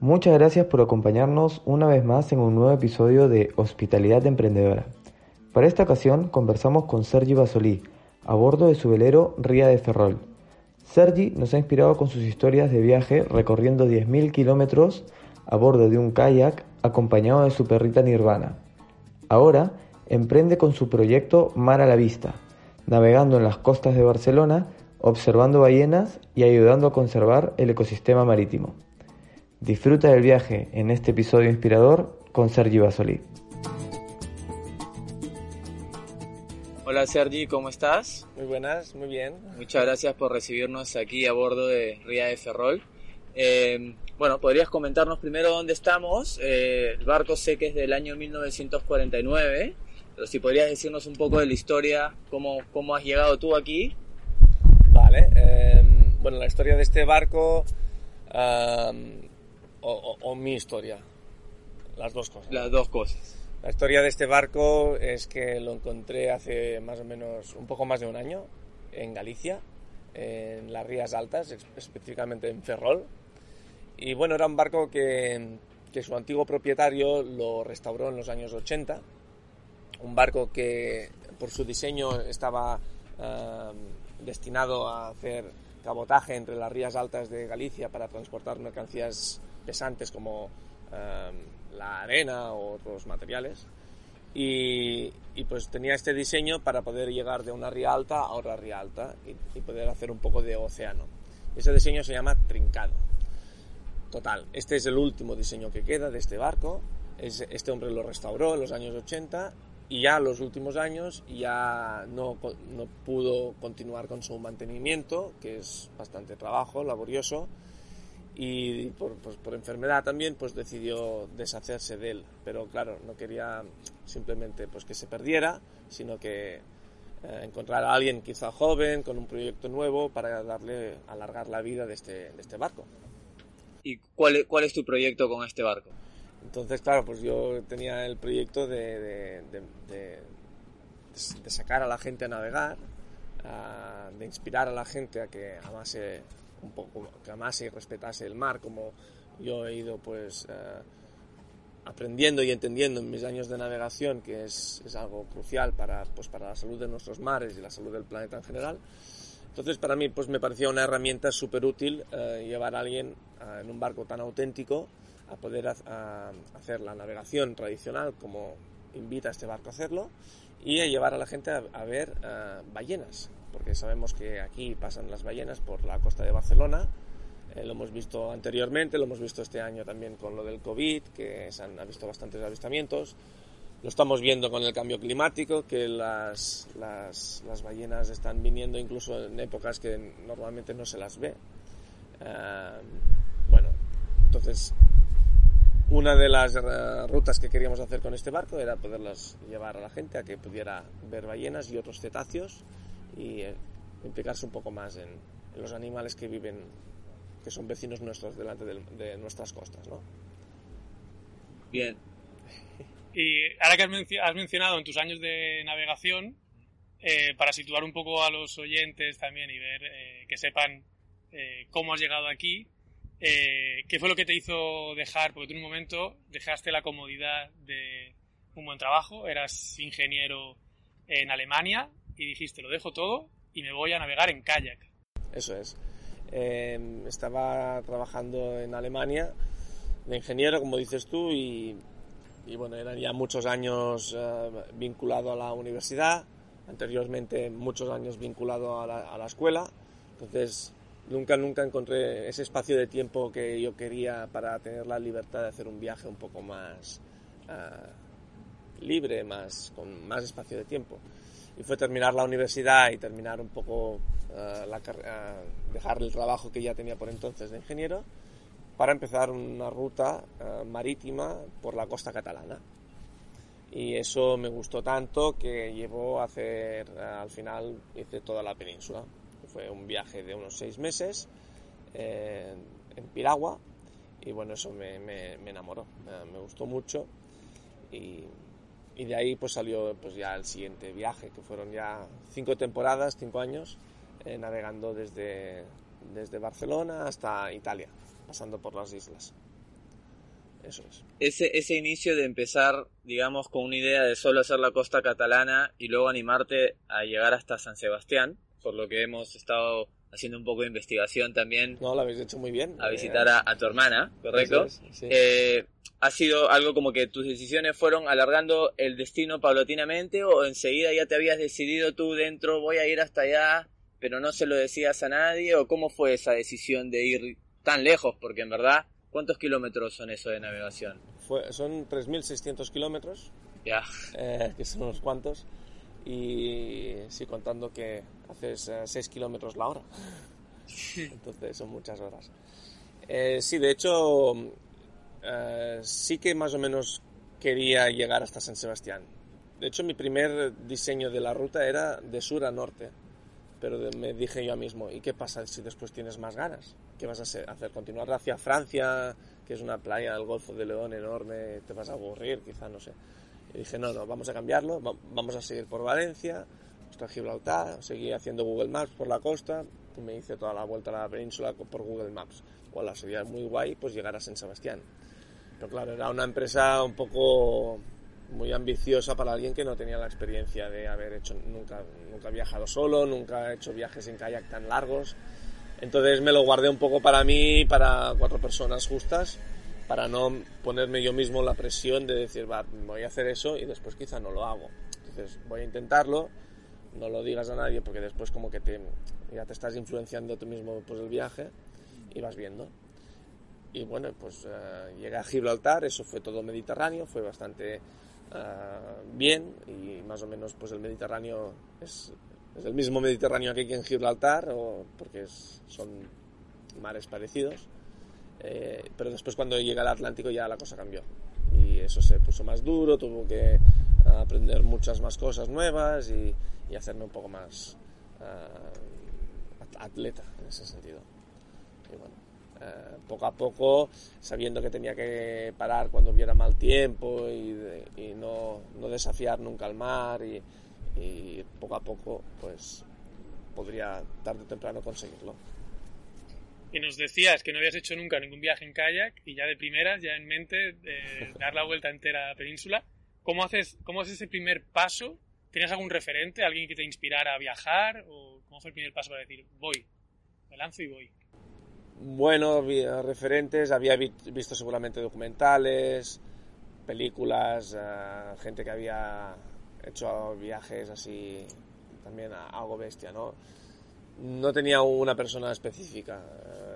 Muchas gracias por acompañarnos una vez más en un nuevo episodio de Hospitalidad Emprendedora. Para esta ocasión conversamos con Sergi Basolí a bordo de su velero Ría de Ferrol. Sergi nos ha inspirado con sus historias de viaje recorriendo 10.000 kilómetros a bordo de un kayak acompañado de su perrita Nirvana. Ahora emprende con su proyecto Mar a la Vista, navegando en las costas de Barcelona, observando ballenas y ayudando a conservar el ecosistema marítimo. Disfruta del viaje en este episodio inspirador con Sergi Basoli. Hola Sergi, ¿cómo estás? Muy buenas, muy bien. Muchas gracias por recibirnos aquí a bordo de Ría de Ferrol. Eh, bueno, ¿podrías comentarnos primero dónde estamos? Eh, el barco sé que es del año 1949, pero si podrías decirnos un poco de la historia, cómo, cómo has llegado tú aquí. Vale, eh, bueno, la historia de este barco o, mi historia, las dos cosas. Las dos cosas. La historia de este barco es que lo encontré hace más o menos un poco más de un año en Galicia, en las Rías Altas, específicamente en Ferrol. Y bueno, era un barco que, que su antiguo propietario lo restauró en los años 80. Un barco que por su diseño estaba destinado a hacer cabotaje entre las rías altas de Galicia para transportar mercancías pesantes como em, la arena o otros materiales. Y, pues tenía este diseño para poder llegar de una ría alta a otra ría alta y, poder hacer un poco de océano. Ese diseño se llama trincado. Total, este es el último diseño que queda de este barco. este hombre lo restauró en los años 80 y ya los últimos años ya no, no pudo continuar con su mantenimiento, que es bastante trabajo, laborioso, y por, pues, por, enfermedad también pues decidió deshacerse de él. Pero claro no quería simplemente pues que se perdiera sino que eh, encontrar a alguien quizá joven con un proyecto nuevo para darle alargar la vida de este, de este barco. Y cuál es, cuál es tu proyecto con este barco entonces claro pues yo tenía el proyecto de, de, de, de sacar a la gente a navegar de inspirar a la gente a que amase un poco que amase y respetase el mar, como yo he ido pues eh, aprendiendo y entendiendo en mis años de navegación, que es, es, algo crucial para, pues, para la salud de nuestros mares y la salud del planeta en general. Entonces para mí pues me parecía una herramienta súper útil eh, llevar a alguien eh, en un barco tan auténtico a poder hacer la navegación tradicional como invita a este barco a hacerlo y a llevar a la gente a, ver ballenas, porque sabemos que aquí pasan las ballenas por la costa de Barcelona. Eh, lo hemos visto anteriormente, lo hemos visto este año también con lo del COVID, que se han visto bastantes avistamientos. Lo estamos viendo con el cambio climático, que las, las, las ballenas están viniendo incluso en épocas que normalmente no se las ve. Eh, bueno, entonces una de las eh, rutas que queríamos hacer con este barco era poderlas llevar a la gente a que pudiera ver ballenas y otros cetáceos y eh, implicarse un poco más en, los animales que viven, que son vecinos nuestros delante de, nuestras costas, ¿no? Bien. Y ahora que has, mencionado en tus años de navegación, eh, para situar un poco a los oyentes también y ver eh, que sepan cómo has llegado aquí, ¿qué fue lo que te hizo dejar? Porque tú en un momento dejaste la comodidad de un buen trabajo, eras ingeniero en Alemania, y dijiste, lo dejo todo y me voy a navegar en kayak. Eso es. Em, estaba trabajando en Alemania de ingeniero, como dices tú, y, y bueno, eran ya muchos años eh, vinculado a la universidad, anteriormente muchos años vinculado a la, a la, escuela, entonces nunca, nunca encontré ese espacio de tiempo que yo quería para tener la libertad de hacer un viaje un poco más uh, libre, más, con más espacio de tiempo y fue terminar la universidad y terminar un poco uh, la, uh, dejar el trabajo que ya tenía por entonces de ingeniero para empezar una ruta marítima por la costa catalana. Y eso me gustó tanto que llevó a hacer, al final hice toda la península. Fue un viaje de unos seis meses en Piragua y bueno, eso me, me, enamoró, me gustó mucho y y de ahí pues salió pues ya el siguiente viaje, que fueron ya cinco temporadas, cinco años, eh, navegando desde, desde Barcelona hasta Italia, pasando por las islas. eso es. Ese, ese inicio de empezar, digamos, con una idea de solo hacer la costa catalana y luego animarte a llegar hasta San Sebastián, por lo que hemos estado haciendo un poco de investigación también. No, lo habéis hecho muy bien. A visitar a, a tu hermana, ¿correcto? Es, sí. Eh, ¿Ha sido algo como que tus decisiones fueron alargando el destino paulatinamente o enseguida ya te habías decidido tú dentro, voy a ir hasta allá, pero no se lo decías a nadie? ¿O cómo fue esa decisión de ir tan lejos? Porque en verdad, ¿cuántos kilómetros son eso de navegación? Fue- son 3.600 kilómetros, Ya, eh, que son unos cuantos, y sí, contando que haces 6 kilómetros la hora. Entonces son muchas horas. Eh, sí, de hecho, eh, sí que más o menos quería llegar hasta San Sebastián. De hecho, mi primer diseño de la ruta era de sur a norte. Pero me dije yo mismo, ¿y qué pasa si después tienes más ganas? ¿Qué vas a hacer? ¿Hacer? ¿Continuar hacia Francia, que es una playa del Golfo de León enorme? ¿Te vas a aburrir? Quizá, no sé. Y dije, no, no, vamos a cambiarlo, va- vamos a seguir por Valencia, hasta Gibraltar, seguí haciendo Google Maps por la costa y me hice toda la vuelta a la península por Google Maps. Bueno, sería muy guay pues llegar a San Sebastián. Pero claro, era una empresa un poco muy ambiciosa para alguien que no tenía la experiencia de haber hecho nunca nunca viajado solo, nunca he hecho viajes en kayak tan largos. Entonces me lo guardé un poco para mí, para cuatro personas justas, para no ponerme yo mismo la presión de decir, va, voy a hacer eso y después quizá no lo hago. Entonces voy a intentarlo, no lo digas a nadie porque después como que ya te estás influenciando tú mismo por el viaje y vas viendo. Y bueno, pues eh, llegué a Gibraltar, eso fue todo Mediterráneo, fue bastante eh, bien y más o menos pues el Mediterráneo es, es el mismo Mediterráneo que aquí en Gibraltar, o, porque son mares parecidos. Eh, pero después cuando llega al Atlántico ya la cosa cambió y eso se puso más duro, tuvo que aprender muchas más cosas nuevas y, y hacerme un poco más at- atleta en ese sentido. Y bueno, eh, poco a poco, sabiendo que tenía que parar cuando hubiera mal tiempo y, de- y no, no desafiar nunca al mar y, y poco a poco pues podría tarde o temprano conseguirlo. Y nos decías que no habías hecho nunca ningún viaje en kayak y ya de primeras, ya en mente, eh, dar la vuelta entera a la península. ¿Cómo haces, ¿Cómo haces ese primer paso? ¿Tenías algún referente, alguien que te inspirara a viajar? ¿O cómo fue el primer paso para decir, voy, me lanzo y voy? Bueno, había referentes, había vi- visto seguramente documentales, películas, eh, gente que había hecho viajes así, también algo bestia, ¿no? No tenía una persona específica.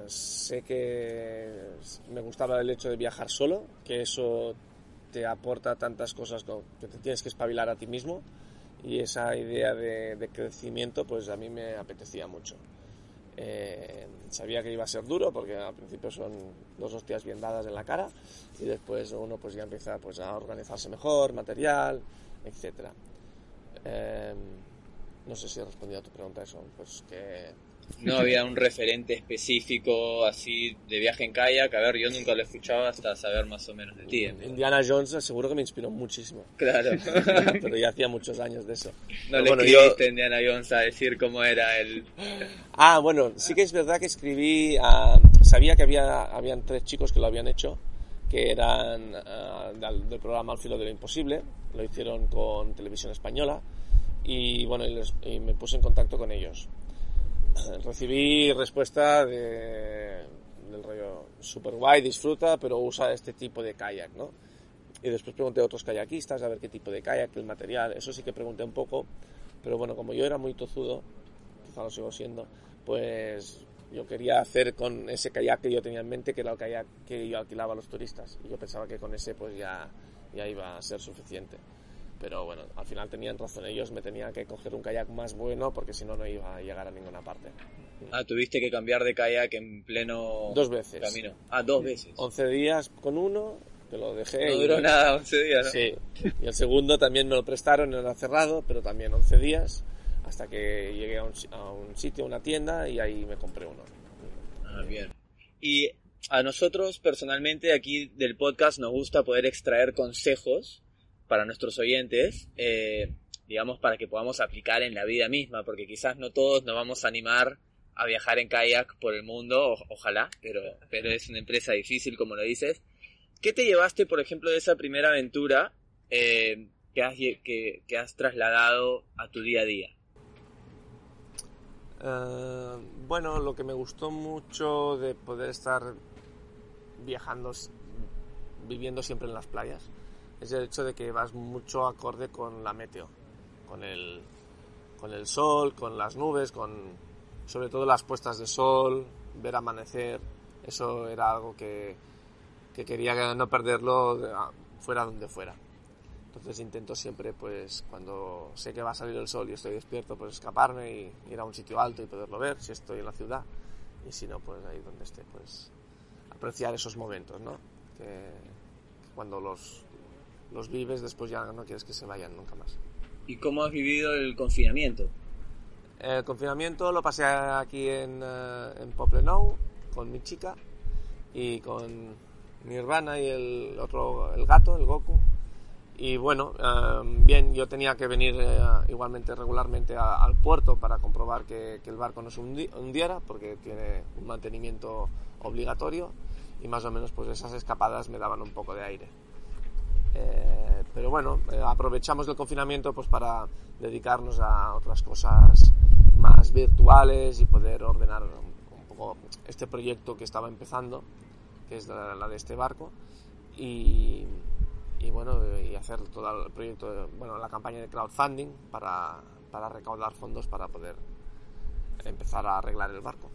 Sé que me gustaba el hecho de viajar solo, que eso te aporta tantas cosas que te tienes que espabilar a ti mismo y esa idea de, crecimiento pues a mí me apetecía mucho. Eh, sabía que iba a ser duro porque al principio son dos hostias bien dadas en la cara y después uno pues ya empieza pues a organizarse mejor, material. Eh, no sé si he respondido a tu pregunta eso, pues que no había un referente específico así de viaje en kayak. A ver, yo nunca lo he escuchado hasta saber más o menos de ti. Indiana Jones seguro que me inspiró muchísimo, Claro. pero ya hacía muchos años de eso. No Pero le bueno, escribiste a Indiana Jones a decir cómo era el... Ah, bueno, sí que es verdad que escribí, ah, sabía que había habían tres chicos que lo habían hecho, que eran ah, del, del programa Al filo de lo imposible, lo hicieron con Televisión Española y bueno, y, les- y me puse en contacto con ellos. Recibí respuesta de, del rollo super guay, disfruta, pero usa este tipo de kayak, ¿no? Y después pregunté a otros kayakistas a ver qué tipo de kayak, el material, eso sí que pregunté un poco, pero bueno, como yo era muy tozudo, quizá lo sigo siendo, pues yo quería hacer con ese kayak que yo tenía en mente, que era el kayak que yo alquilaba a los turistas. Y yo pensaba que con ese pues ya, ya iba a ser suficiente. Pero bueno, al final tenían razón ellos, me tenía que coger un kayak más bueno porque si no, no iba a llegar a ninguna parte. Ah, tuviste que cambiar de kayak en pleno Dos veces. camino. Ah, dos veces. 11 días con uno, que lo dejé. No y- duró nada, 11 días, ¿no? Sí, y el segundo también me lo prestaron, era cerrado, pero también 11 días, hasta que llegué a un, a un sitio, a una tienda, y ahí me compré uno. Ah, bien. Y a nosotros personalmente aquí del podcast nos gusta poder extraer consejos para nuestros oyentes, eh, digamos, para que podamos aplicar en la vida misma, porque quizás no todos nos vamos a animar a viajar en kayak por el mundo, ojalá, pero, pero es una empresa difícil, como lo dices. ¿Qué te llevaste, por ejemplo, de esa primera aventura eh, que, has, que, que, has trasladado a tu día a día? Uh, bueno, lo que me gustó mucho de poder estar viajando, viviendo siempre en las playas, es el hecho de que vas mucho acorde con la meteo, con el, con el sol, con las nubes, con sobre todo las puestas de sol, ver amanecer, eso era algo que, que quería no perderlo fuera donde fuera. Entonces intento siempre, pues, cuando sé que va a salir el sol y estoy despierto, pues escaparme y ir a un sitio alto y poderlo ver, si estoy en la ciudad. Y si no, pues ahí donde esté, pues apreciar esos momentos, ¿no? Que, cuando los, los vives, después ya no quieres que se vayan nunca más. ¿Y cómo has vivido el confinamiento? El confinamiento lo pasé aquí en, uh, en Poblenou con mi chica y con mi hermana y el otro, el gato, el Goku. Y bueno, um, bien, yo tenía que venir uh, igualmente regularmente a, al puerto para comprobar que, que, el barco no se hundiera, porque tiene un mantenimiento obligatorio y más o menos pues esas escapadas me daban un poco de aire. Eh, pero bueno, eh, aprovechamos el confinamiento pues para dedicarnos a otras cosas más virtuales y poder ordenar un poco este proyecto que estaba empezando, que es la, la de este barco, y, y, bueno, y hacer todo el proyecto, bueno, la campaña de crowdfunding para, para recaudar fondos para poder empezar a arreglar el barco.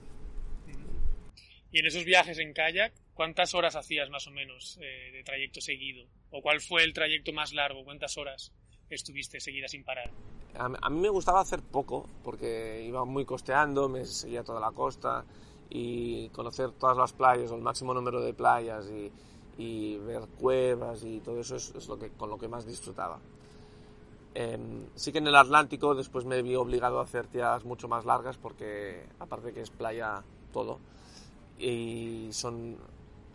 Y en esos viajes en kayak, ¿cuántas horas hacías más o menos eh, de trayecto seguido? ¿O cuál fue el trayecto más largo? ¿Cuántas horas estuviste seguidas sin parar? A, a mí me gustaba hacer poco, porque iba muy costeando, me seguía toda la costa y conocer todas las playas o el máximo número de playas y, y ver cuevas y todo eso es, es, lo que, con lo que más disfrutaba. Eh, sí que en el Atlántico después me vi obligado a hacer tiradas mucho más largas porque aparte que es playa todo y son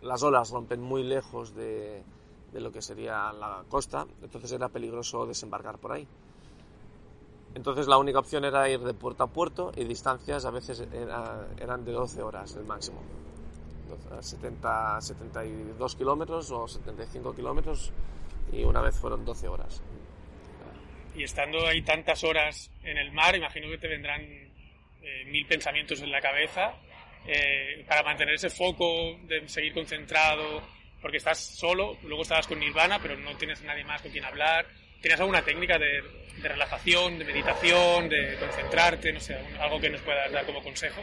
las olas rompen muy lejos de, de lo que sería la costa, entonces era peligroso desembarcar por ahí. Entonces la única opción era ir de puerto a puerto y distancias a veces era, eran de 12 horas el máximo. 70, 72 kilómetros o 75 kilómetros y una vez fueron 12 horas. Y estando ahí tantas horas en el mar, imagino que te vendrán eh, mil pensamientos en la cabeza eh, para mantener ese foco de seguir concentrado, porque estás solo, luego estabas con Nirvana, pero no tienes nadie más con quien hablar. ¿Tienes alguna técnica de, de relajación, de meditación, de concentrarte, no sé, algo que nos puedas dar como consejo?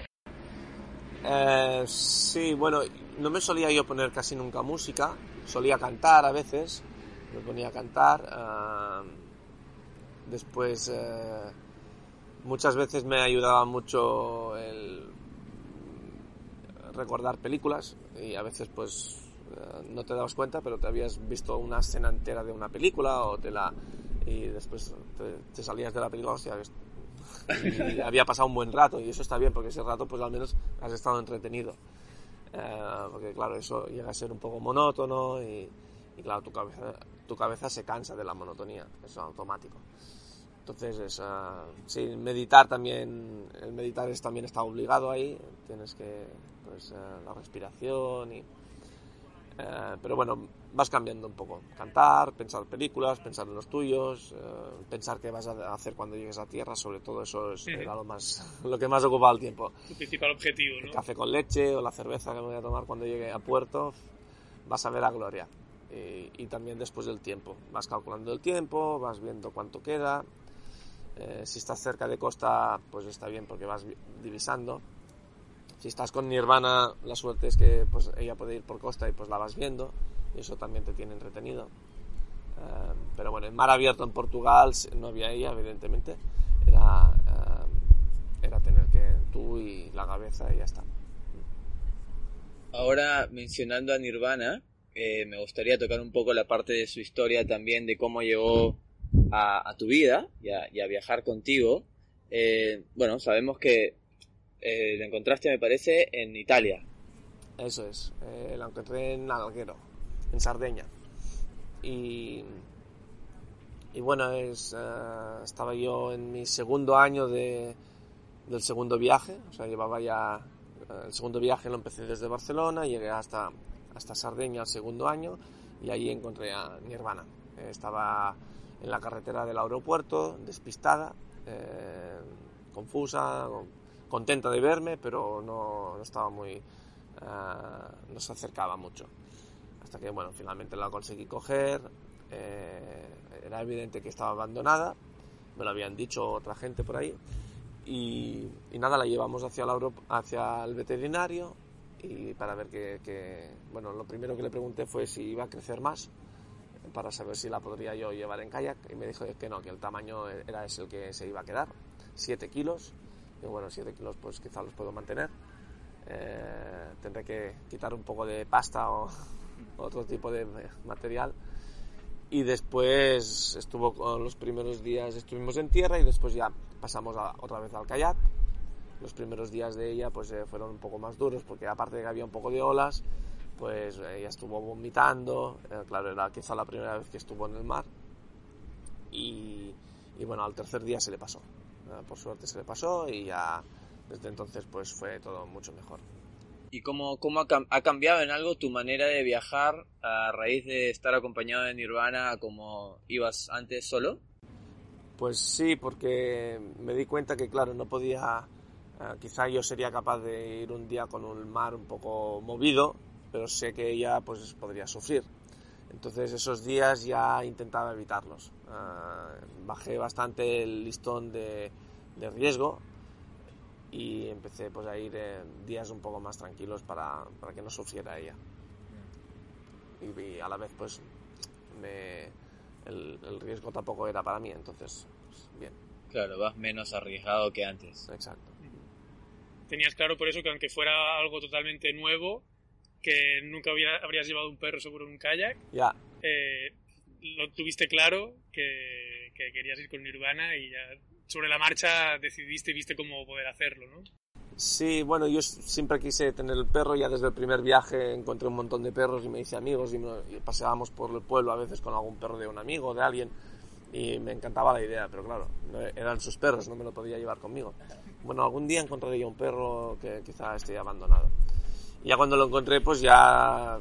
Eh, sí, bueno, no me solía yo poner casi nunca música, solía cantar a veces, me ponía a cantar. Uh, después, uh, muchas veces me ayudaba mucho el recordar películas y a veces pues no te dabas cuenta, pero te habías visto una escena entera de una película o te la y después te, te salías de la película, hostia, y había pasado un buen rato y eso está bien porque ese rato pues al menos has estado entretenido. Eh, porque claro, eso llega a ser un poco monótono y, y, claro, tu cabeza, tu cabeza se cansa de la monotonía, eso es automático. Entonces, es, uh, sí, meditar también, el meditar es, también está obligado ahí, tienes que, pues, uh, la respiración y eh, pero bueno, vas cambiando un poco. Cantar, pensar películas, pensar en los tuyos, eh, pensar qué vas a hacer cuando llegues a tierra, sobre todo eso es era lo, más, lo que más ocupaba el tiempo. Tu principal objetivo, ¿no? El café con leche o la cerveza que me voy a tomar cuando llegue a puerto, vas a ver a gloria. Y, y también después del tiempo. Vas calculando el tiempo, vas viendo cuánto queda. Eh, si estás cerca de costa, pues está bien porque vas divisando si estás con Nirvana, la suerte es que pues, ella puede ir por costa y pues la vas viendo, y eso también te tiene entretenido. Uh, pero bueno, en mar abierto en Portugal no había ella, evidentemente. Era, uh, era tener que tú y la cabeza y ya está. Ahora, mencionando a Nirvana, eh, me gustaría tocar un poco la parte de su historia también, de cómo llegó a, tu vida y a, viajar contigo. Eh, bueno, sabemos que eh, lo encontraste, me parece, en Italia. Eso es, eh, lo encontré en Alguero, en Sardeña. Y, y bueno, es, estaba yo en mi segundo año de, del segundo viaje, o sea, llevaba ya. El segundo viaje lo empecé desde Barcelona, llegué hasta hasta Sardeña el segundo año y ahí encontré a Nirvana. estaba en la carretera del aeropuerto, despistada, confusa, contenta de verme, pero no, estaba muy... no se acercaba mucho. Hasta que, bueno, finalmente la conseguí coger. era evidente que estaba abandonada, me lo habían dicho otra gente por ahí. Y, nada, la llevamos hacia, hacia el veterinario y para ver que, bueno, lo primero que le pregunté fue si iba a crecer más para saber si la podría yo llevar en kayak y me dijo que no, que el tamaño era ese el que se iba a quedar, 7 kilos. Y bueno, 7 kilos pues quizá los puedo mantener. Eh, tendré que quitar un poco de pasta o otro tipo de material y después estuvo con los primeros días estuvimos en tierra y después ya pasamos otra vez al kayak los primeros días de ella pues eh, fueron un poco más duros porque aparte de que había un poco de olas pues ella estuvo vomitando eh, claro era quizá la primera vez que estuvo en el mar y, y bueno al tercer día se le pasó eh, por suerte se le pasó y ya desde entonces pues fue todo mucho mejor ¿Y cómo, cómo ha, cambiado en algo tu manera de viajar a raíz de estar acompañado de Nirvana como ibas antes solo? Pues sí, porque me di cuenta que, claro, no podía, eh, quizá yo sería capaz de ir un día con un mar un poco movido, pero sé que ella pues podría sufrir. Entonces esos días ya intentaba evitarlos. Eh, bajé bastante el listón de, de riesgo y empecé pues a ir en días un poco más tranquilos para, para que no sufriera ella. Y, a la vez pues me, el, el, riesgo tampoco era para mí, entonces pues, bien. Claro, vas menos arriesgado que antes. Exacto. Tenías claro por eso que aunque fuera algo totalmente nuevo, que nunca habrías llevado un perro seguro en un kayak, ya. Eh, lo tuviste claro que, que querías ir con Nirvana y ya sobre la marcha decidiste y viste cómo poder hacerlo, ¿no? Sí, bueno, yo siempre quise tener el perro, ya desde el primer viaje encontré un montón de perros y me hice amigos y, paseábamos por el pueblo a veces con algún perro de un amigo, de alguien, y me encantaba la idea, pero claro, eran sus perros, no me lo podía llevar conmigo. Bueno, algún día encontraré yo un perro que quizá esté abandonado. Y ya cuando lo encontré, pues ya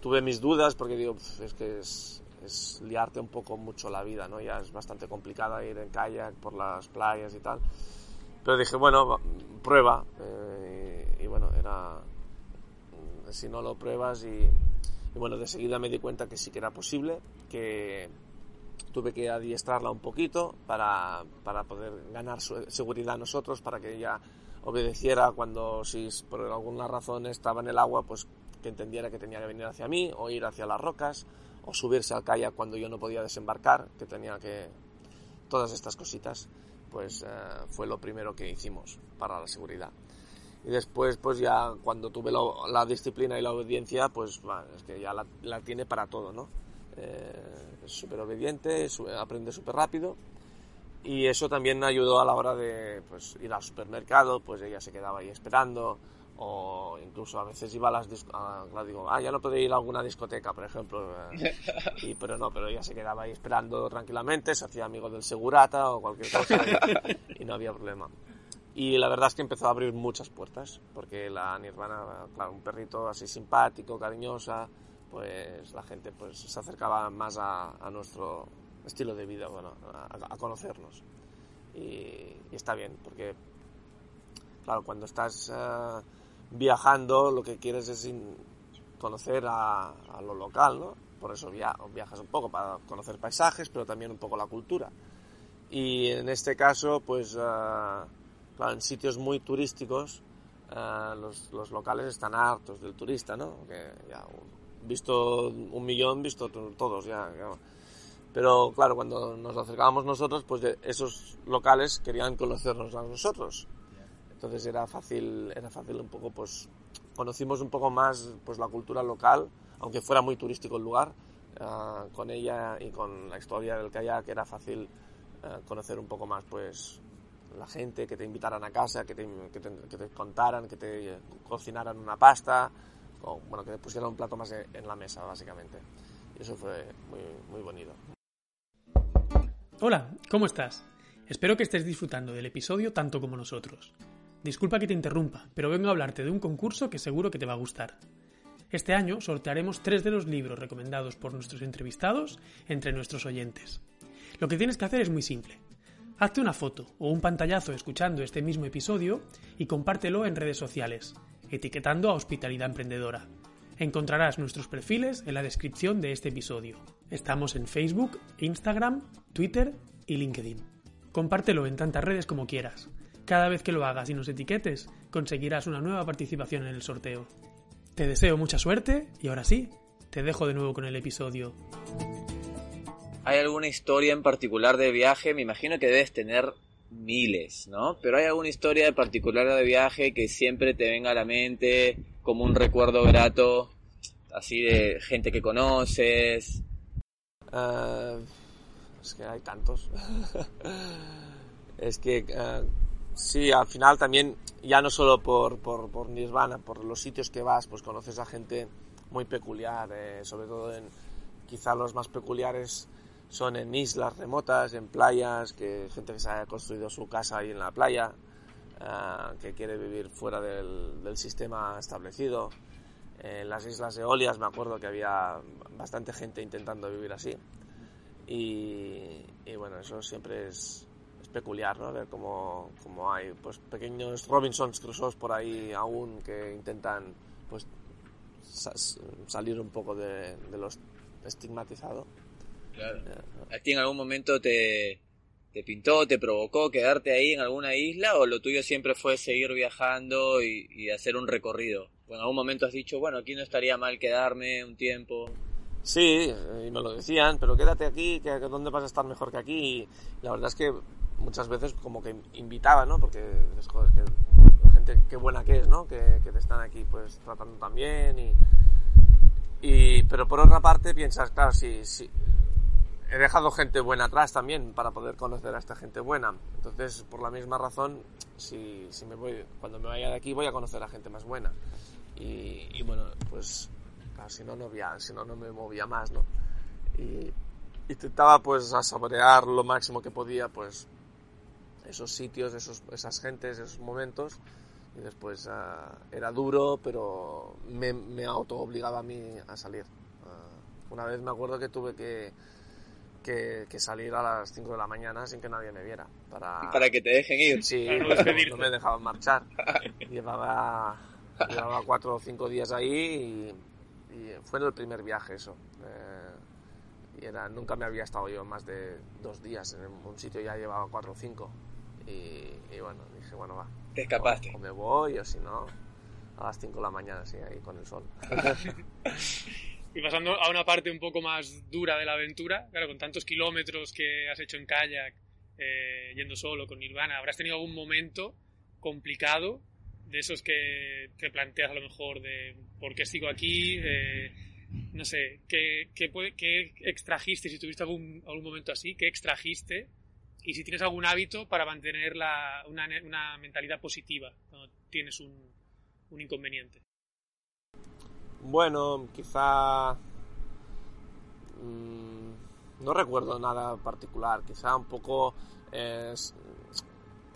tuve mis dudas porque digo, es que es, es liarte un poco mucho la vida, ¿no? Ya es bastante complicada ir en kayak por las playas y tal. Pero dije, bueno, prueba. Eh, y, bueno, era... Si no lo pruebas y, bueno, de seguida me di cuenta que sí que era posible, que tuve que adiestrarla un poquito para, para poder ganar seguridad a nosotros, para que ella obedeciera cuando si por alguna razón estaba en el agua, pues que entendiera que tenía que venir hacia mí o ir hacia las rocas o subirse al kayak cuando yo no podía desembarcar, que tenía que... Todas estas cositas, pues eh, fue lo primero que hicimos para la seguridad. Y después, pues ya cuando tuve la disciplina y la obediencia, pues es que ya la, tiene para todo, ¿no? Eh, es súper obediente, aprende súper rápido. Y eso también ayudó a la hora de pues, ir al supermercado, pues ella se quedaba ahí esperando, o incluso a veces iba a las discotecas, digo, ah, ya no puedo ir a alguna discoteca, por ejemplo, eh, y, pero no, pero ella se quedaba ahí esperando tranquilamente, se hacía amigo del segurata o cualquier cosa y, no había problema. Y la verdad es que empezó a abrir muchas puertas, porque la Nirvana, claro, un perrito así simpático, cariñosa, pues la gente pues se acercaba más a, nuestro estilo de vida, bueno, a, conocernos. Y, está bien, porque, claro, cuando estás... Eh, viajando lo que quieres es conocer a, lo local, ¿no? Por eso viajas un poco para conocer paisajes, pero también un poco la cultura. Y en este caso, pues, uh, en sitios muy turísticos, eh, los, locales están hartos del turista, ¿no? Visto un millón, visto todos ya, Pero claro, cuando nos acercábamos nosotros, pues esos locales querían conocernos a nosotros. Entonces era fácil, era fácil un poco, pues conocimos un poco más pues la cultura local, aunque fuera muy turístico el lugar. Ah, con ella y con la historia del kayak era fácil ah, conocer un poco más pues la gente, que te invitaran a casa, que te, que te, contaran, que te cocinaran una pasta, o bueno, que te pusieran un plato más en la mesa, básicamente. Y eso fue muy, muy bonito. Hola, ¿cómo estás? Espero que estés disfrutando del episodio tanto como nosotros. Disculpa que te interrumpa, pero vengo a hablarte de un concurso que seguro que te va a gustar. Este año sortearemos tres de los libros recomendados por nuestros entrevistados entre nuestros oyentes. Lo que tienes que hacer es muy simple. Hazte una foto o un pantallazo escuchando este mismo episodio y compártelo en redes sociales, etiquetando a Hospitalidad Emprendedora. Encontrarás nuestros perfiles en la descripción de este episodio. Estamos en Facebook, Instagram, Twitter y LinkedIn. Compártelo en tantas redes como quieras. Cada vez que lo hagas y nos etiquetes, conseguirás una nueva participación en el sorteo. Te deseo mucha suerte y ahora sí, te dejo de nuevo con el episodio. ¿Hay alguna historia en particular de viaje? Me imagino que debes tener miles, ¿no? Pero ¿hay alguna historia particular de viaje que siempre te venga a la mente como un recuerdo grato, así de gente que conoces? Uh, es que hay tantos. es que uh, sí, al final también, ya no solo por, por, por, Nirvana, por los sitios que vas, pues conoces a gente muy peculiar, eh, sobre todo en quizá los más peculiares son en islas remotas, en playas, que gente que se haya construido su casa ahí en la playa, uh, que quiere vivir fuera del, del sistema establecido. En las islas Eolias me acuerdo que había bastante gente intentando vivir así. Y, y bueno, eso siempre es, es peculiar, ¿no? Ver cómo, cómo, hay pues, pequeños Robinsons Crusoe por ahí aún que intentan pues, sa salir un poco de, de lo estigmatizado. Claro. ¿A ti en algún momento te, te pintó, te provocó quedarte ahí en alguna isla o lo tuyo siempre fue seguir viajando y, y hacer un recorrido? ¿O en algún momento has dicho, bueno, aquí no estaría mal quedarme un tiempo? Sí, y me lo decían, pero quédate aquí, que dónde vas a estar mejor que aquí. Y la verdad es que muchas veces como que invitaba, ¿no? Porque es joder, que la gente qué buena que es, ¿no? Que, que te están aquí pues tratando tan bien y, y pero por otra parte piensas, claro, si, si he dejado gente buena atrás también para poder conocer a esta gente buena. Entonces, por la misma razón, si, si me voy, cuando me vaya de aquí voy a conocer a gente más buena. Y, y bueno, pues claro, si no, no, había, si no, no me movía más, ¿no? Y intentaba pues a saborear lo máximo que podía pues esos sitios, esos, esas gentes, esos momentos. Y después uh, era duro, pero me, me auto obligaba a mí a salir. Uh, una vez me acuerdo que tuve que, que, que, salir a las 5 de la mañana sin que nadie me viera. Para, para que te dejen ir. Sí, no, no, me dejaban marchar. llevaba, llevaba cuatro o cinco días ahí y, y fue en el primer viaje eso. Eh, y era, nunca me había estado yo más de dos días en un sitio, ya llevaba cuatro o cinco. Y, y, bueno, dije, bueno, va. Te escapaste. O, o, me voy, o si no, a las 5 de la mañana, sí, ahí con el sol. y pasando a una parte un poco más dura de la aventura, claro, con tantos kilómetros que has hecho en kayak, eh, yendo solo, con Nirvana, ¿habrás tenido algún momento complicado de esos que te planteas a lo mejor de por qué sigo aquí? Eh, no sé, ¿qué, qué, ¿qué, extrajiste, si tuviste algún, algún momento así, qué extrajiste y si tienes algún hábito para mantener la, una, una, mentalidad positiva cuando tienes un, un, inconveniente. Bueno, quizá mmm, no recuerdo nada particular, quizá un poco eh,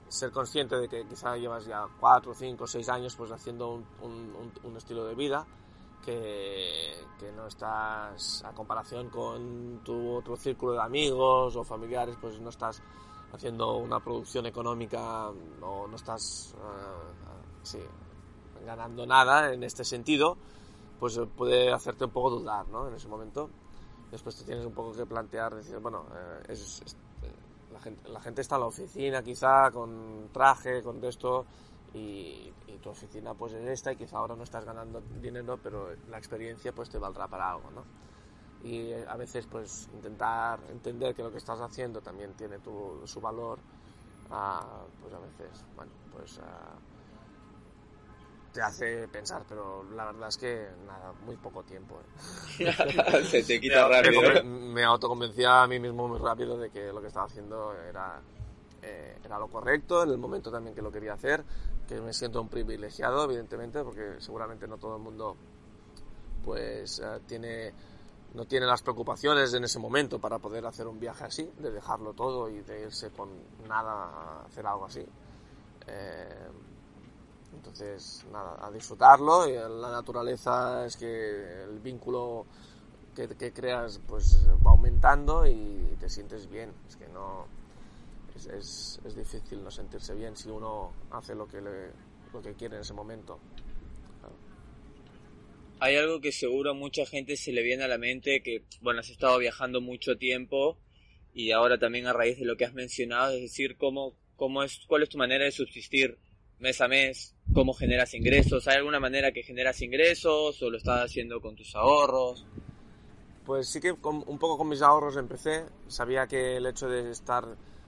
ser consciente de que quizá llevas ya 4, 5, 6 años pues haciendo un, estilo de vida que, no estás a comparación con tu otro círculo de amigos o familiares, pues no estás haciendo una producción económica o no estás uh, ganando nada en este sentido, pues puede hacerte un poco dudar ¿no? en ese momento. Después te tienes un poco que plantear, decir, bueno, eh, es, es, la, gente, la gente está en la oficina quizá con traje, con esto, y, y, tu oficina pues es esta y quizá ahora no estás ganando dinero, pero la experiencia pues te valdrá para algo, ¿no? Y a veces pues intentar entender que lo que estás haciendo también tiene tu, su valor, uh, pues a veces, bueno, pues uh, te hace pensar, pero la verdad es que nada, muy poco tiempo. ¿eh? Se te quita me, rápido. Me, me autoconvencía a mí mismo muy rápido de que lo que estaba haciendo era, eh, era lo correcto, en el momento también que lo quería hacer, que me siento un privilegiado, evidentemente, porque seguramente no todo el mundo pues uh, tiene no tiene las preocupaciones en ese momento para poder hacer un viaje así, de dejarlo todo y de irse con nada a hacer algo así. Eh, Entonces, nada, a disfrutarlo y la naturaleza es que el vínculo que, que creas pues va aumentando y te sientes bien. Es que no es, es, es difícil no sentirse bien si uno hace lo que, le, lo que quiere en ese momento. Hay algo que seguro a mucha gente se le viene a la mente, que bueno, has estado viajando mucho tiempo y ahora también a raíz de lo que has mencionado, es decir, cómo, cómo es, cuál es tu manera de subsistir mes a mes, cómo generas ingresos, ¿hay alguna manera que generas ingresos o lo estás haciendo con tus ahorros? Pues sí que con, un poco con mis ahorros empecé, sabía que el hecho de estar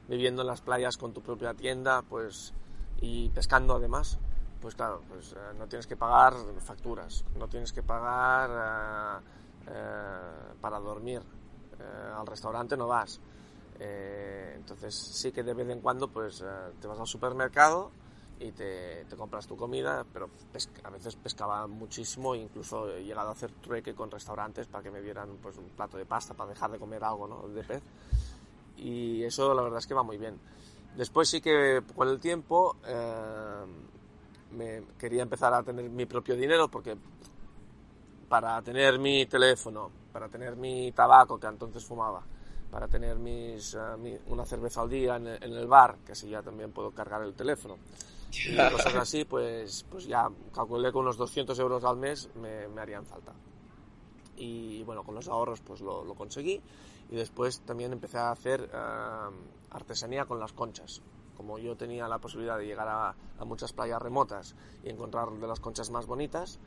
viviendo en las playas con tu propia tienda, pues y pescando además, pues claro, pues eh, no tienes que pagar facturas, no tienes que pagar eh, eh, para dormir, al restaurante no vas. Entonces sí que de vez en cuando pues te vas al supermercado y te, te compras tu comida, pero pesca- a veces pescaba muchísimo incluso he llegado a hacer trueque con restaurantes para que me dieran pues un plato de pasta para dejar de comer algo ¿no? de pez. Y eso la verdad es que va muy bien. Después sí que con el tiempo eh, me quería empezar a tener mi propio dinero porque para tener mi teléfono, para tener mi tabaco que entonces fumaba, para tener mis, eh, mi- una cerveza al día en en el bar, que así ya también puedo cargar el teléfono. Y cosas así, pues, pues ya calculé que unos 200 euros al mes me, me harían falta. Y bueno, con los ahorros pues lo, lo conseguí. Y después también empecé a hacer eh, artesanía con las conchas. Como yo tenía la posibilidad de llegar a, a muchas playas remotas y encontrar de las conchas más bonitas,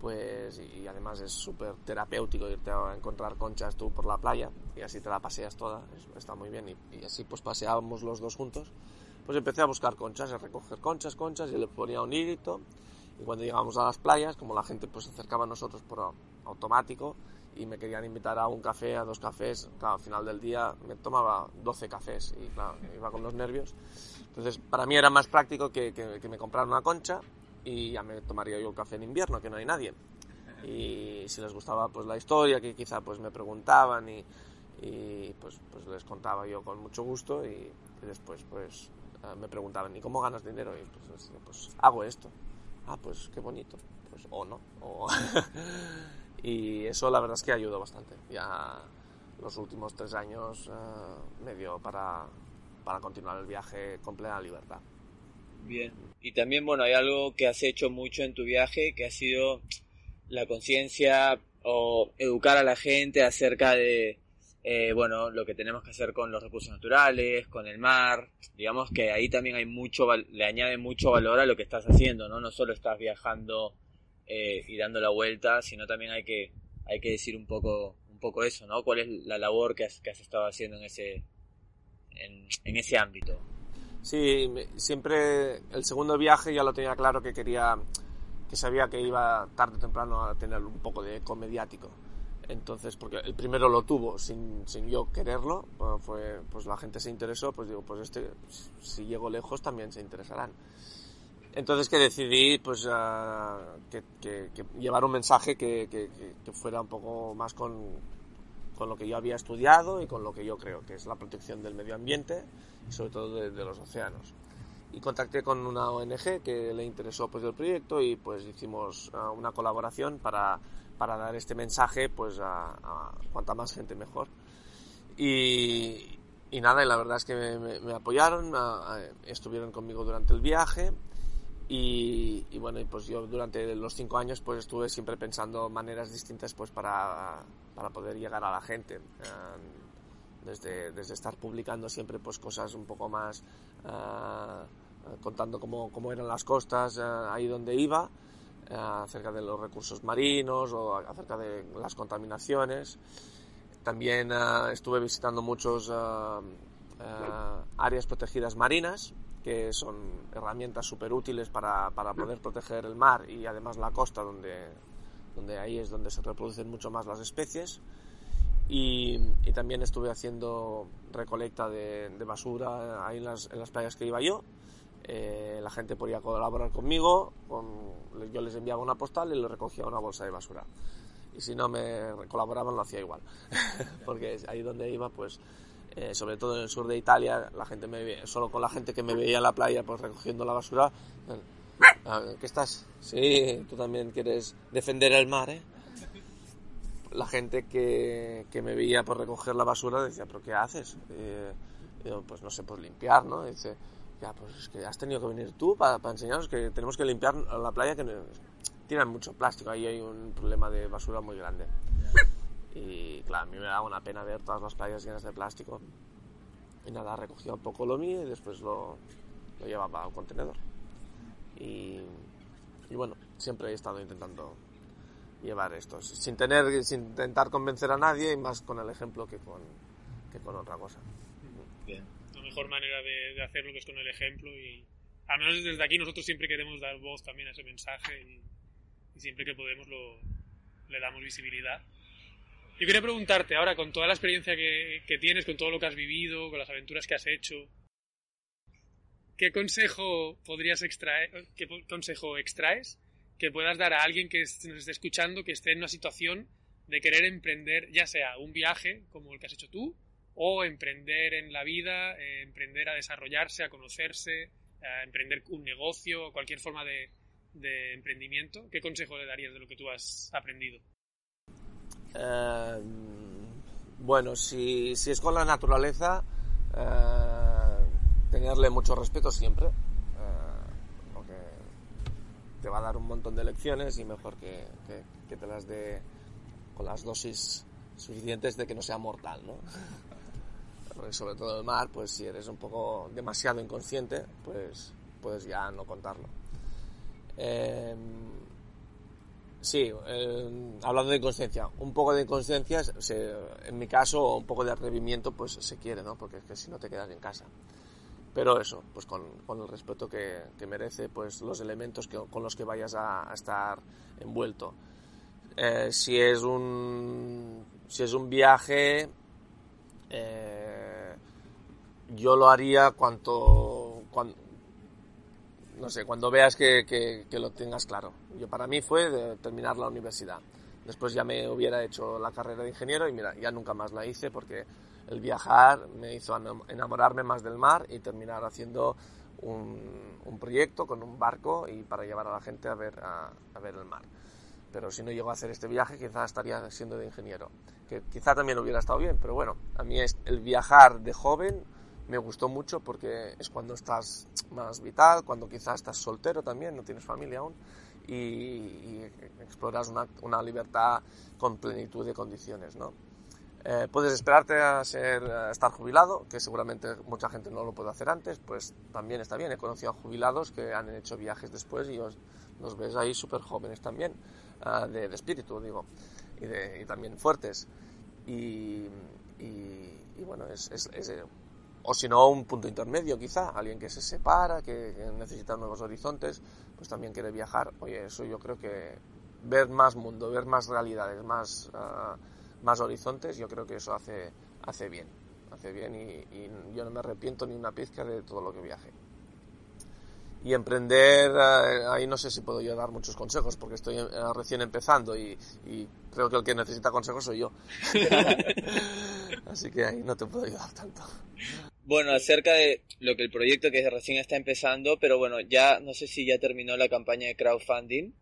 pues y además es súper terapéutico irte a encontrar conchas tú por la playa y así te la paseas toda, es- está muy bien y, y así pues paseábamos los dos juntos. Pues empecé a buscar conchas, a recoger conchas, conchas y le ponía un hilito y cuando llegábamos a las playas, como la gente pues se acercaba a nosotros por au- automático y me querían invitar a un café, a dos cafés, claro, al final del día me tomaba 12 cafés y claro, iba con los nervios. Entonces, para mí era más práctico que, que, que me compraran una concha y ya me tomaría yo el café en invierno, que no hay nadie. Y si les gustaba pues la historia, que quizá pues me preguntaban y, y pues, pues les contaba yo con mucho gusto y, y después pues me preguntaban, ¿y cómo ganas dinero? Y pues, pues hago esto. Ah, pues qué bonito. Pues o no. o- y eso la verdad es que ayudó bastante. Ya los últimos tres años eh, me dio para, para continuar el viaje con plena libertad. Bien. Y también, bueno, hay algo que has hecho mucho en tu viaje, que ha sido la conciencia o educar a la gente acerca de, eh, bueno, lo que tenemos que hacer con los recursos naturales, con el mar. Digamos que ahí también hay mucho, le añade mucho valor a lo que estás haciendo, ¿no? No solo estás viajando eh, y dando la vuelta, sino también hay que, hay que decir un poco, un poco eso, ¿no? ¿Cuál es la labor que has, que has estado haciendo en ese, en, ese ámbito? Sí, siempre el segundo viaje ya lo tenía claro que quería, que sabía que iba tarde o temprano a tener un poco de eco mediático. Entonces, porque el primero lo tuvo sin, sin yo quererlo, bueno, fue, pues la gente se interesó, pues digo, pues este, si llego lejos también se interesarán. Entonces que decidí pues ah, que, que- que llevar un mensaje que, que- fuera un poco más con, con lo que yo había estudiado y con lo que yo creo, que es la protección del medio ambiente y sobre todo de, de los océanos. Y contacté con una ONG que le interesó pues el proyecto y pues hicimos ah, una colaboración para, para dar este mensaje pues a, a cuanta más gente mejor. Y, y nada, y la verdad es que me, me- apoyaron, ah, ah, estuvieron conmigo durante el viaje y, y bueno, pues yo durante los cinco años pues estuve siempre pensando maneras distintas pues para, para poder llegar a la gente. Eh, desde, desde estar publicando siempre pues cosas un poco más ah, contando cómo, cómo eran las costas ah, ahí donde iba, eh, acerca de los recursos marinos o acerca de las contaminaciones. También ah, estuve visitando muchos ah, ah, áreas protegidas marinas, que son herramientas súper útiles para, para poder proteger el mar y además la costa, donde, donde ahí es donde se reproducen mucho más las especies. Y, también estuve haciendo recolecta de, de basura ahí en las, en las playas que iba yo. Eh, la gente podía colaborar conmigo, con- yo les enviaba una postal y les recogía una bolsa de basura. Y si no me colaboraban lo hacía igual, porque ahí donde iba, pues eh, sobre todo en el sur de Italia, la gente me solo con la gente que me veía en la playa pues recogiendo la basura, eh, Ah, ¿Qué estás? Sí, tú también quieres defender el mar, ¿eh? La gente que, que me veía por recoger la basura decía, ¿pero qué haces? Eh, yo, pues no sé, pues limpiar, ¿no? dice, ya, pues es que has tenido que venir tú para, para enseñarnos que tenemos que limpiar la playa que tiene mucho plástico, ahí hay un problema de basura muy grande. Y claro, a mí me da una pena ver todas las playas llenas de plástico. Y nada, recogía un poco lo mío y después lo, lo llevaba a un contenedor. Y, y, bueno, siempre he estado intentando llevar esto, sin tener, sin intentar convencer a nadie y más con el ejemplo que con, que con otra cosa. Bien. La mejor manera de, de hacerlo que es con el ejemplo y al menos desde aquí nosotros siempre queremos dar voz también a ese mensaje y, siempre que podemos lo, le damos visibilidad. Yo quería preguntarte ahora, con toda la experiencia que, que, tienes, con todo lo que has vivido, con las aventuras que has hecho, ¿qué consejo podrías extraer, qué consejo extraes que puedas dar a alguien que nos esté escuchando, que esté en una situación de querer emprender, ya sea un viaje como el que has hecho tú, o emprender en la vida, eh, emprender a desarrollarse, a conocerse, a emprender un negocio, cualquier forma de, emprendimiento? ¿Qué consejo le darías de lo que tú has aprendido? Eh, bueno, si, es con la naturaleza, eh, tenerle mucho respeto siempre, porque te va a dar un montón de lecciones y mejor que, que, que te las dé con las dosis suficientes de que no sea mortal, ¿no? Porque sobre todo el mar, pues si eres un poco demasiado inconsciente, pues puedes ya no contarlo. Eh, sí, eh, hablando de inconsciencia, un poco de inconsciencia, se, en mi caso, un poco de atrevimiento, pues se quiere, ¿no? Porque es que si no te quedas en casa. Pero eso, pues con, el respeto que, merece, pues los elementos con los que vayas a, a estar envuelto. Eh, si es un si es un viaje, eh, yo lo haría cuanto, cuando, no sé, cuando veas que, que, que, lo tengas claro. Yo para mí fue de terminar la universidad. Después ya me hubiera hecho la carrera de ingeniero y mira, ya nunca más la hice porque el viajar me hizo enamorarme más del mar y terminar haciendo un, un proyecto con un barco y para llevar a la gente a ver, a, a ver el mar. Pero si no llego a hacer este viaje, quizás estaría siendo de ingeniero. Que quizá también hubiera estado bien, pero bueno, a mí el viajar de joven me gustó mucho porque es cuando estás más vital, cuando quizás estás soltero también, no tienes familia aún, y, y exploras una, una, libertad con plenitud de condiciones, ¿no? Eh, puedes esperarte a, ser, a estar jubilado, que seguramente mucha gente no lo puede hacer antes, pues también está bien. He conocido a jubilados que han hecho viajes después y os, los ves ahí súper jóvenes también, uh, de, de, espíritu, digo, y, de, y también fuertes. Y, y, y bueno, es, es, es, o si no, un punto intermedio quizá, alguien que se separa, que, necesita nuevos horizontes, pues también quiere viajar. Oye, eso yo creo que ver más mundo, ver más realidades, más, uh, más horizontes, yo creo que eso hace, hace bien, hace bien y, y yo no me arrepiento ni una pizca de todo lo que viaje y emprender, eh, ahí no sé si puedo yo dar muchos consejos porque estoy eh, recién empezando y, y, creo que el que necesita consejos soy yo. Así que ahí no te puedo ayudar tanto. Bueno, acerca de lo que el proyecto que recién está empezando, pero bueno, ya no sé si ya terminó la campaña de crowdfunding.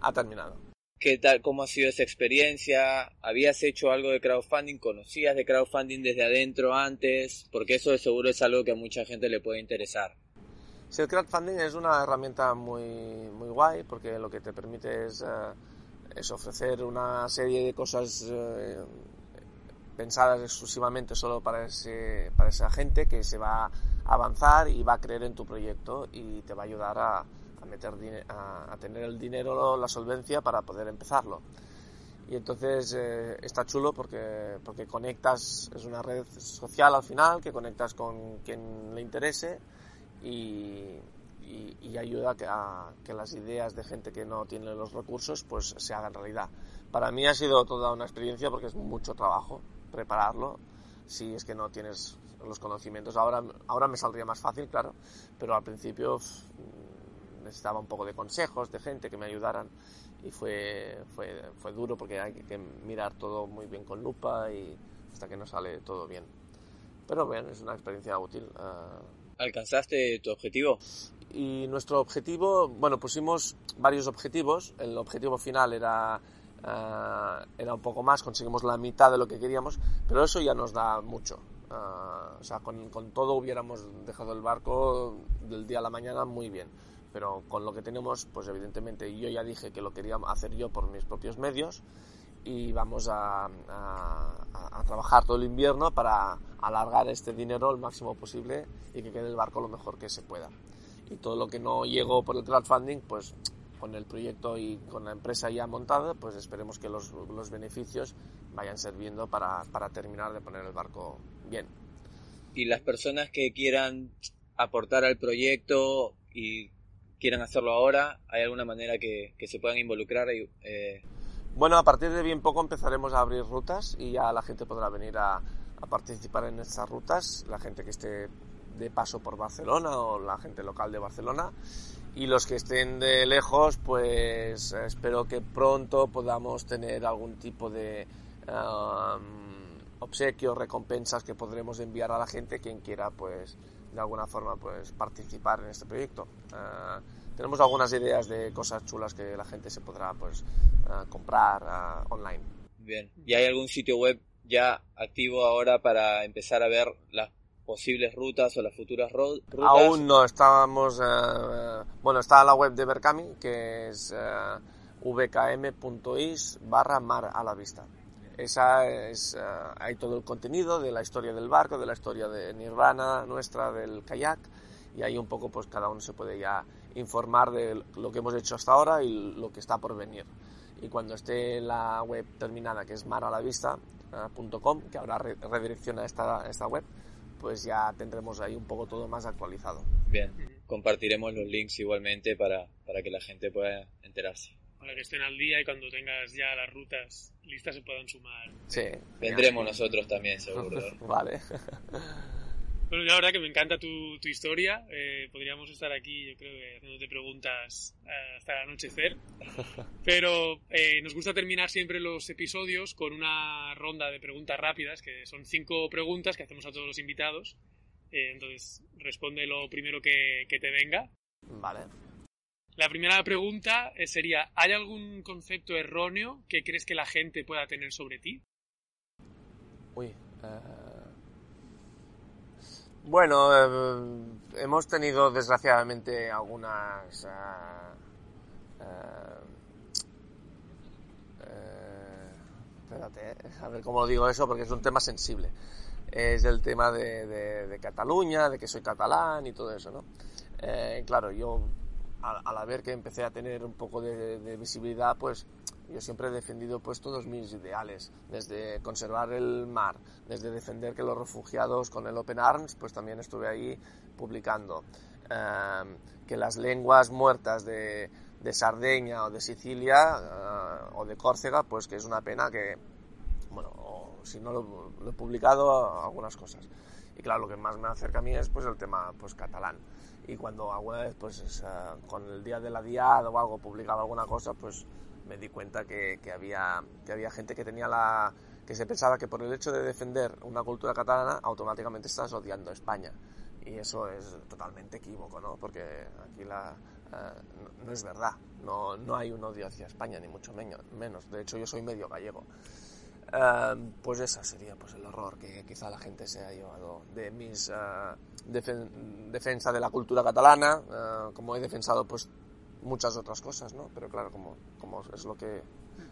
Ha terminado. ¿Qué tal, cómo ha sido esa experiencia? ¿Habías hecho algo de crowdfunding? ¿Conocías de crowdfunding desde adentro antes? Porque eso de seguro es algo que a mucha gente le puede interesar. Sí, el crowdfunding es una herramienta muy, muy guay porque lo que te permite es, uh, es ofrecer una serie de cosas uh, pensadas exclusivamente solo para, ese, para esa gente que se va a avanzar y va a creer en tu proyecto y te va a ayudar a, a meter a, a, tener el dinero, la solvencia para poder empezarlo. Y entonces eh, está chulo porque, porque conectas, es una red social al final que conectas con quien le interese y, y, y ayuda a que, las ideas de gente que no tiene los recursos pues se hagan realidad. Para mí ha sido toda una experiencia porque es mucho trabajo prepararlo si es que no tienes los conocimientos. Ahora, ahora me saldría más fácil, claro, pero al principio necesitaba un poco de consejos, de gente que me ayudaran y fue, fue, fue duro porque hay que mirar todo muy bien con lupa y hasta que no sale todo bien. Pero bueno, es una experiencia útil. Uh, ¿Alcanzaste tu objetivo? y nuestro objetivo, bueno, pusimos varios objetivos. El objetivo final era, eh, era un poco más, conseguimos la mitad de lo que queríamos, pero eso ya nos da mucho. Eh, o sea, con, con, todo hubiéramos dejado el barco del día a la mañana muy bien. Pero con lo que tenemos, pues evidentemente yo ya dije que lo quería hacer yo por mis propios medios y vamos a, a, a, trabajar todo el invierno para alargar este dinero el máximo posible y que quede el barco lo mejor que se pueda. Y todo lo que no llegó por el crowdfunding, pues con el proyecto y con la empresa ya montada, pues esperemos que los, los beneficios vayan sirviendo para, para terminar de poner el barco bien. Y las personas que quieran aportar al proyecto y quieran hacerlo ahora, ¿hay alguna manera que, que se puedan involucrar? Eh, bueno, a partir de bien poco empezaremos a abrir rutas y ya la gente podrá venir a, participar en estas rutas, la gente que esté de paso por Barcelona o la gente local de Barcelona. Y los que estén de lejos pues espero que pronto podamos tener algún tipo de um, obsequio recompensas que podremos enviar a la gente quien quiera pues de alguna forma pues participar en este proyecto. Uh, tenemos algunas ideas de cosas chulas que la gente se podrá pues uh, comprar uh, online bien y hay algún sitio web ya activo ahora para empezar a ver las posibles rutas o las futuras rutas? Aún no, estábamos... Eh, bueno, está la web de Berkami, que es vkm.is barra mar a la vista. Esa es, hay todo el contenido de la historia del barco, de la historia de Nirvana nuestra, del kayak, y ahí un poco pues cada uno se puede ya informar de lo que hemos hecho hasta ahora y lo que está por venir. Y cuando esté la web terminada, que es maralavista.com, que ahora redirecciona esta, esta web, pues ya tendremos ahí un poco todo más actualizado. Bien, compartiremos los links igualmente para, para que la gente pueda enterarse. Para que estén al día y cuando tengas ya las rutas listas se puedan sumar. Sí. Vendremos nosotros también, seguro. vale. Bueno, la verdad que me encanta tu, tu historia. Eh, podríamos estar aquí, yo creo que haciéndote preguntas eh, hasta el anochecer. Pero eh, nos gusta terminar siempre los episodios con una ronda de preguntas rápidas, que son cinco preguntas que hacemos a todos los invitados. Eh, entonces, responde lo primero que, que te venga. Vale. La primera pregunta eh, sería, ¿hay algún concepto erróneo que crees que la gente pueda tener sobre ti? Uy. Uh... Bueno, eh, hemos tenido desgraciadamente algunas... Uh, espérate, a ver cómo digo eso porque es un tema sensible. Es el tema de, Cataluña, de que soy catalán y todo eso, ¿no? Eh, claro, yo al, al, ver que empecé a tener un poco de, de visibilidad, pues yo siempre he defendido pues todos mis ideales, desde conservar el mar, desde defender que los refugiados con el Open Arms, pues también estuve ahí publicando, eh, que las lenguas muertas de, de Sardeña o de Sicilia eh, o de Córcega, pues que es una pena que, bueno, si no lo, lo, he publicado algunas cosas. Y claro, lo que más me acerca a mí es pues el tema pues catalán. Y cuando alguna vez pues es, uh, con el día de la diada o algo publicaba alguna cosa, pues me di cuenta que, que, había, que había gente que tenía la que se pensaba que por el hecho de defender una cultura catalana automáticamente estás odiando España. Y eso es totalmente equívoco no porque aquí la uh, no, no, es verdad. No, no hay un odio hacia España ni mucho menos, de hecho yo soy medio gallego. Uh, pues esa sería pues el horror que quizá la gente se ha llevado de mis uh, defen defensa de la cultura catalana. Como he defensado pues muchas otras cosas, ¿no? Pero claro, como, como es lo que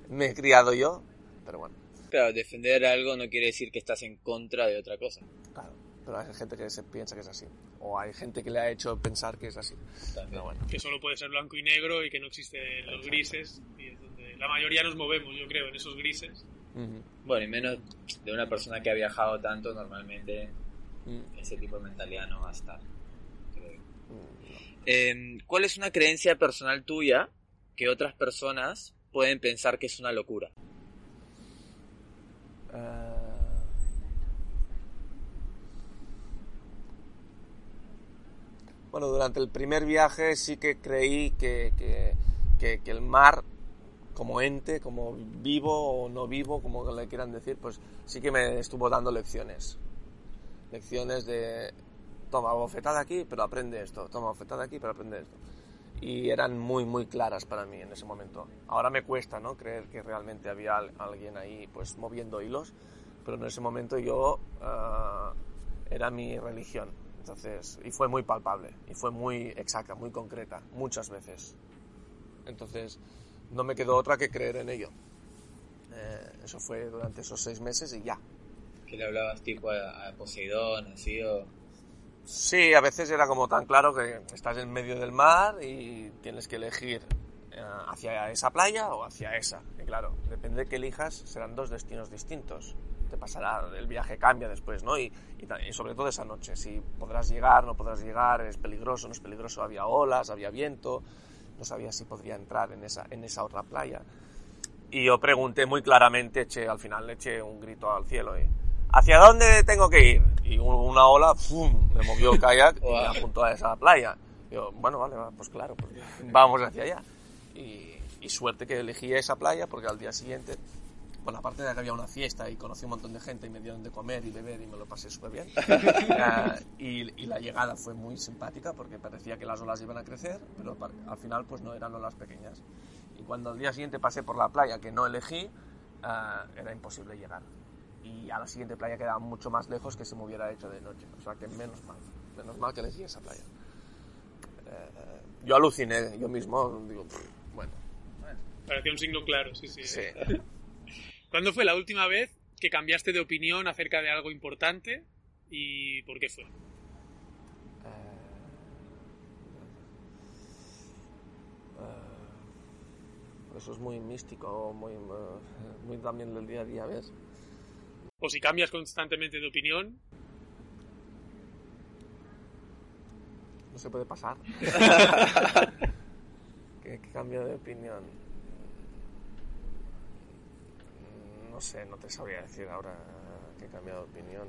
me he criado yo, pero bueno. Claro, defender algo no quiere decir que estás en contra de otra cosa. Claro, pero hay gente que se piensa que es así. O hay gente que le ha hecho pensar que es así. Pero bueno. Que solo puede ser blanco y negro y que no existen los grises. Y es donde la mayoría nos movemos, yo creo, en esos grises. Uh -huh. Bueno, y menos de una persona que ha viajado tanto, normalmente mm. ese tipo de mentalidad no va a estar. Eh, ¿Cuál es una creencia personal tuya que otras personas pueden pensar que es una locura? Uh... Bueno, durante el primer viaje sí que creí que, que, que, el mar, como ente, como vivo o no vivo, como le quieran decir, pues sí que me estuvo dando lecciones. Lecciones de toma, bofetada aquí, pero aprende esto, toma, bofetada aquí, pero aprende esto. Y eran muy, muy claras para mí en ese momento. Ahora me cuesta, ¿no? Creer que realmente había alguien ahí, pues, moviendo hilos, pero en ese momento yo ah, era mi religión. Entonces, y fue muy palpable, y fue muy exacta, muy concreta, muchas veces. Entonces, no me quedó otra que creer en ello. Eh, eso fue durante esos seis meses y ya. ¿Qué le hablabas tipo a, Poseidón, así o...? Sí, a veces era como tan claro que estás en medio del mar y tienes que elegir eh, hacia esa playa o hacia esa. Y claro, depende de que elijas, serán dos destinos distintos. Te pasará, el viaje cambia después, ¿no? Y, sobre todo esa noche, si podrás llegar, no podrás llegar, es peligroso, no es peligroso, había olas, había viento, no sabía si podría entrar en esa, en esa otra playa. Y yo pregunté muy claramente, eché, al final le eché un grito al cielo y, ¿hacia dónde tengo que ir? Y una ola, ¡pum!, me movió el kayak y me apuntó a esa playa. yo, bueno, vale, pues claro, pues vamos hacia allá. Y, y, suerte que elegí esa playa porque al día siguiente, bueno, aparte de que había una fiesta y conocí un montón de gente y me dieron de comer y beber y me lo pasé súper bien. uh, y, y, la llegada fue muy simpática porque parecía que las olas iban a crecer, pero al final pues no eran olas pequeñas. Y cuando al día siguiente pasé por la playa que no elegí, uh, era imposible llegar y a la siguiente playa quedaba mucho más lejos que se me hubiera hecho de noche. O sea que menos mal, menos mal que elegí esa playa. Eh, yo aluciné, yo mismo, digo, bueno. Parecía un signo claro, sí, sí. sí. ¿Cuándo fue la última vez que cambiaste de opinión acerca de algo importante y por qué fue? Eh, eh, eso es muy místico, muy, muy también del día a día, ¿ves? O si cambias constantemente de opinión. No se puede pasar. ¿Qué, cambio de opinión? No sé, no te sabría decir ahora que he cambiado de opinión.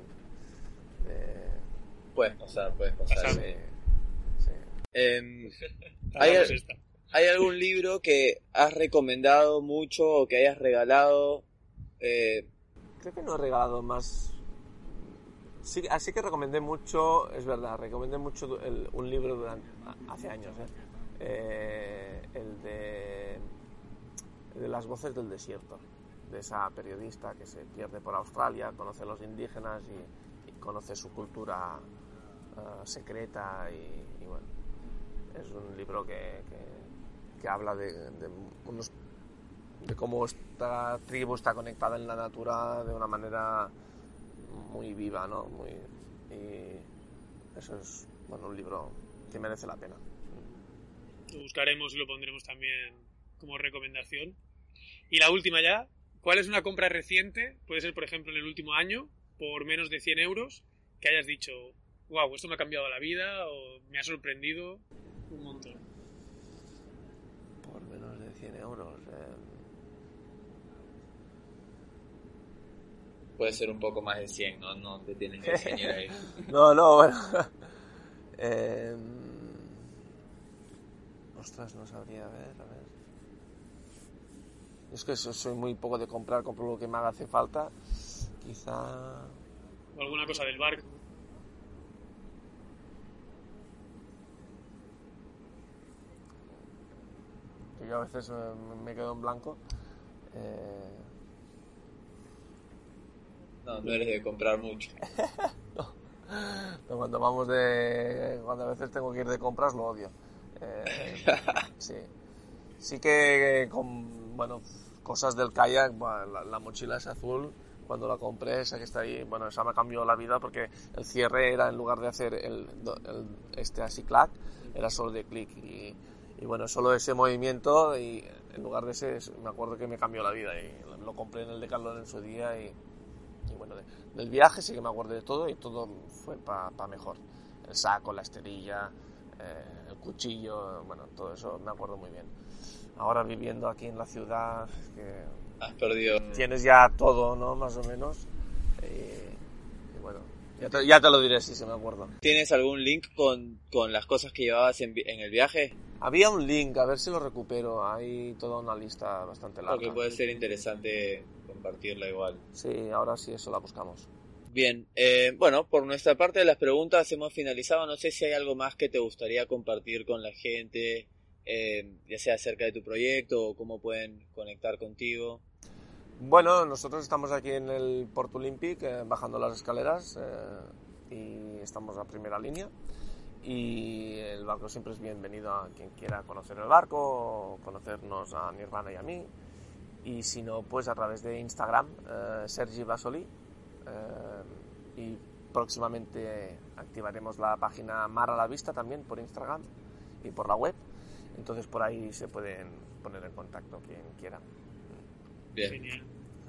Puedes pasar, puedes pasar. Sí, em, ¿hay, ¿Hay algún libro que has recomendado mucho o que hayas regalado eh, creo que no he regalado más. Sí, así que recomendé mucho, es verdad, recomendé mucho un libro hace años, ¿eh? Eh, el, de, Las voces del desierto, de esa periodista que se pierde por Australia, conoce a los indígenas y, conoce su cultura uh, secreta y, bueno, es un libro que, que, habla de unos de cómo esta tribu está conectada en la natura de una manera muy viva, ¿no? Muy, y eso es bueno, un libro que merece la pena. Lo buscaremos y lo pondremos también como recomendación. Y la última ya, ¿cuál es una compra reciente? Puede ser, por ejemplo, en el último año, por menos de 100 euros, que hayas dicho, wow, esto me ha cambiado la vida o me ha sorprendido un montón. Por menos de 100 euros. Eh puede ser un poco más de 100, ¿no? No te tienes que enseñar ahí. no, no, bueno. Eh... Ostras, no sabría, a ver, a ver. Es que soy muy poco de comprar, compro lo que me hace falta. Quizá... O alguna cosa del barco. yo a veces eh, me quedo en blanco. Eh, no, no eres de comprar mucho. no. cuando vamos de. Cuando a veces tengo que ir de compras lo odio. Eh, sí. Sí que con. Bueno, cosas del kayak, la, mochila es azul. Cuando la compré, esa que está ahí, bueno, esa me cambió la vida porque el cierre era en lugar de hacer el, este así clac, era solo de clic. Y, y bueno, solo ese movimiento y en lugar de ese, me acuerdo que me cambió la vida y lo compré en el Decathlon en su día y y bueno, del viaje sí que me acuerdo de todo y todo fue para mejor. El saco, la esterilla, eh, el cuchillo, bueno, todo eso me acuerdo muy bien. Ahora viviendo aquí en la ciudad, que Has perdido. tienes ya todo, ¿no? Más o menos. Y, bueno, ya te, ya te, lo diré si se me acuerdo. ¿Tienes algún link con, con las cosas que llevabas en, en, el viaje? Había un link, a ver si lo recupero. Hay toda una lista bastante larga. Porque puede ser interesante compartirla igual. Sí, ahora sí, eso la buscamos. Bien, eh, bueno, por nuestra parte de las preguntas hemos finalizado. No sé si hay algo más que te gustaría compartir con la gente, eh, ya sea acerca de tu proyecto o cómo pueden conectar contigo. Bueno, nosotros estamos aquí en el Port Olympic, eh, bajando las escaleras y estamos a primera línea. Y el barco siempre es bienvenido a quien quiera conocer el barco conocernos a mi hermana y a mí. Y si no, pues a través de Instagram, Sergi Basoli, eh, y próximamente activaremos la página Mar a la Vista también por Instagram y por la web. Entonces por ahí se pueden poner en contacto quien quiera. Bien.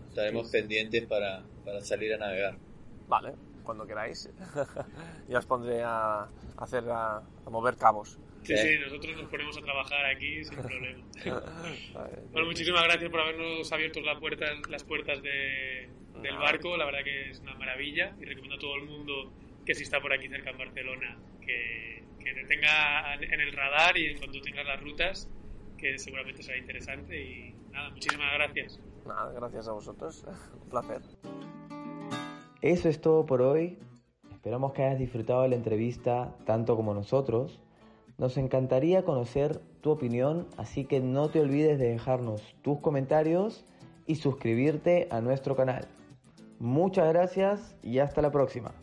Estaremos pendientes para, para salir a navegar. Vale, cuando queráis. ya os pondré a, hacer a, mover cabos. Sí, sí, nosotros nos ponemos a trabajar aquí sin problema. bueno, muchísimas gracias por habernos abierto las puertas, las puertas de, del barco, la verdad que es una maravilla y recomiendo a todo el mundo que si está por aquí cerca en Barcelona que, que te tenga en el radar y en cuanto tengas las rutas, que seguramente será interesante y nada, muchísimas gracias. Nada, gracias a vosotros, un placer. Eso es todo por hoy. Esperamos que hayas disfrutado de la entrevista tanto como nosotros. Nos encantaría conocer tu opinión, así que no te olvides de dejarnos tus comentarios y suscribirte a nuestro canal. Muchas gracias y hasta la próxima.